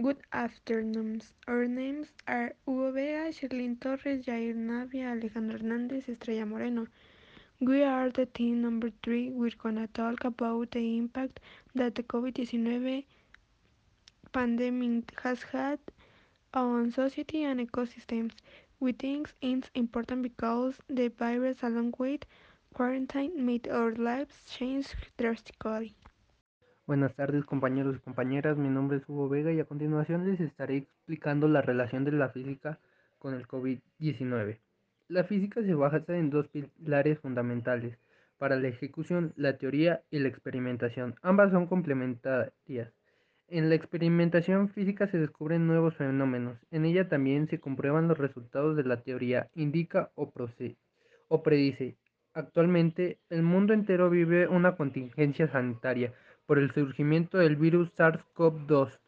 Good afternoon. Our names are Hugo Vega, Sherlyn Torres, Jair Navia, Alejandro Hernandez, Estrella Moreno. We are the team number three. We're gonna talk about the impact that the COVID-19 pandemic has had on society and ecosystems. We think it's important because the virus, along with quarantine, made our lives change drastically. Buenas tardes compañeros y compañeras, mi nombre es Hugo Vega y a continuación les estaré explicando la relación de la física con el COVID-19. La física se basa en dos pilares fundamentales para la ejecución, la teoría y la experimentación. Ambas son complementarias. En la experimentación física se descubren nuevos fenómenos. En ella también se comprueban los resultados de la teoría, indica o, o predice. Actualmente, el mundo entero vive una contingencia sanitaria por el surgimiento del virus SARS-CoV-2,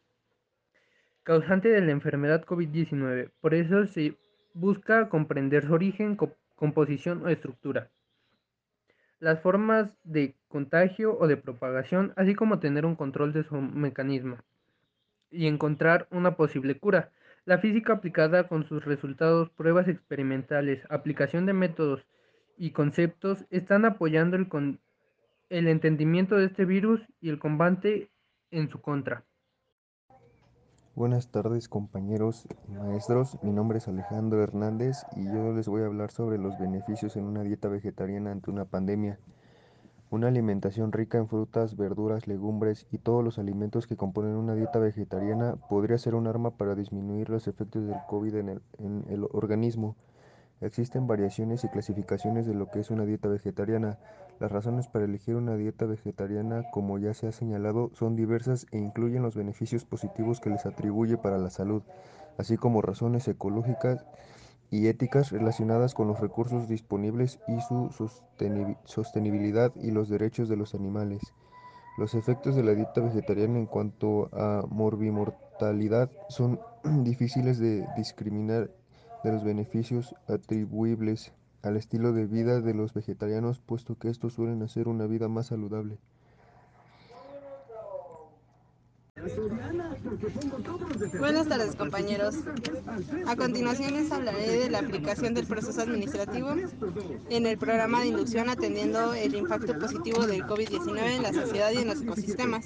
causante de la enfermedad COVID-19. Por eso se busca comprender su origen, composición o estructura, las formas de contagio o de propagación, así como tener un control de su mecanismo y encontrar una posible cura. La física aplicada con sus resultados, pruebas experimentales, aplicación de métodos y conceptos están apoyando el, con el entendimiento de este virus y el combate en su contra. Buenas tardes compañeros y maestros, mi nombre es Alejandro Hernández y yo les voy a hablar sobre los beneficios en una dieta vegetariana ante una pandemia. Una alimentación rica en frutas, verduras, legumbres y todos los alimentos que componen una dieta vegetariana podría ser un arma para disminuir los efectos del COVID en el, en el organismo. Existen variaciones y clasificaciones de lo que es una dieta vegetariana. Las razones para elegir una dieta vegetariana, como ya se ha señalado, son diversas e incluyen los beneficios positivos que les atribuye para la salud, así como razones ecológicas y éticas relacionadas con los recursos disponibles y su sostenibilidad y los derechos de los animales. Los efectos de la dieta vegetariana en cuanto a morbimortalidad son difíciles de discriminar de los beneficios atribuibles al estilo de vida de los vegetarianos, puesto que estos suelen hacer una vida más saludable. Buenas tardes compañeros. A continuación les hablaré de la aplicación del proceso administrativo en el programa de inducción atendiendo el impacto positivo del COVID-19 en la sociedad y en los ecosistemas.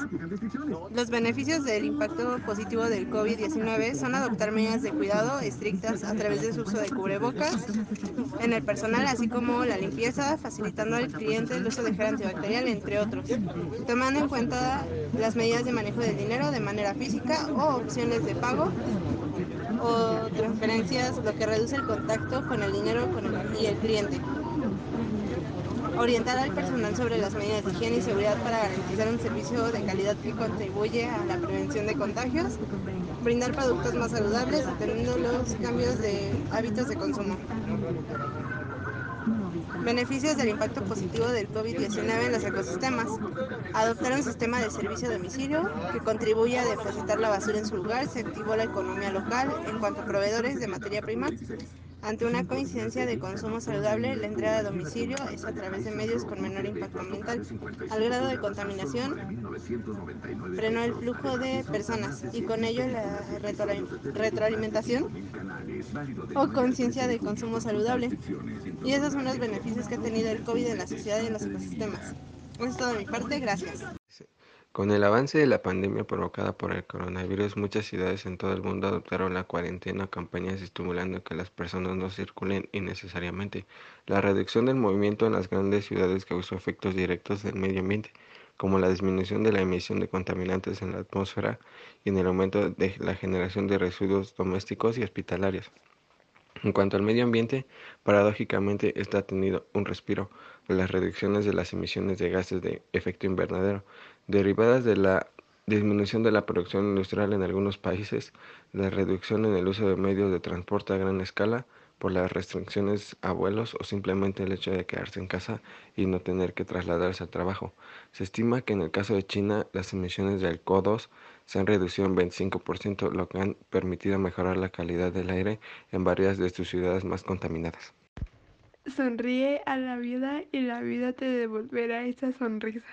Los beneficios del impacto positivo del COVID-19 son adoptar medidas de cuidado estrictas a través del uso de cubrebocas en el personal, así como la limpieza, facilitando al cliente el uso de gel antibacterial, entre otros, tomando en cuenta las medidas de manejo del dinero de manera física o opciones de pago o transferencias, lo que reduce el contacto con el dinero y el cliente. Orientar al personal sobre las medidas de higiene y seguridad para garantizar un servicio de calidad que contribuye a la prevención de contagios. Brindar productos más saludables atendiendo los cambios de hábitos de consumo. Beneficios del impacto positivo del COVID-19 en los ecosistemas. Adoptar un sistema de servicio a domicilio que contribuye a depositar la basura en su lugar. Se activó la economía local en cuanto a proveedores de materia prima. Ante una coincidencia de consumo saludable, la entrega a domicilio es a través de medios con menor impacto ambiental. Al grado de contaminación, frenó el flujo de personas y con ello la retroalimentación o conciencia de consumo saludable. Y esos son los beneficios que ha tenido el COVID en la sociedad y en los ecosistemas. Eso es todo de mi parte, gracias. Con el avance de la pandemia provocada por el coronavirus, muchas ciudades en todo el mundo adoptaron la cuarentena o campañas estimulando que las personas no circulen innecesariamente. La reducción del movimiento en las grandes ciudades causó efectos directos del medio ambiente, como la disminución de la emisión de contaminantes en la atmósfera y en el aumento de la generación de residuos domésticos y hospitalarios. En cuanto al medio ambiente, paradójicamente está tenido un respiro las reducciones de las emisiones de gases de efecto invernadero derivadas de la disminución de la producción industrial en algunos países, la reducción en el uso de medios de transporte a gran escala por las restricciones a vuelos o simplemente el hecho de quedarse en casa y no tener que trasladarse al trabajo. Se estima que en el caso de China las emisiones del CO2 se han reducido en 25%, lo que han permitido mejorar la calidad del aire en varias de sus ciudades más contaminadas. Sonríe a la vida y la vida te devolverá esa sonrisa.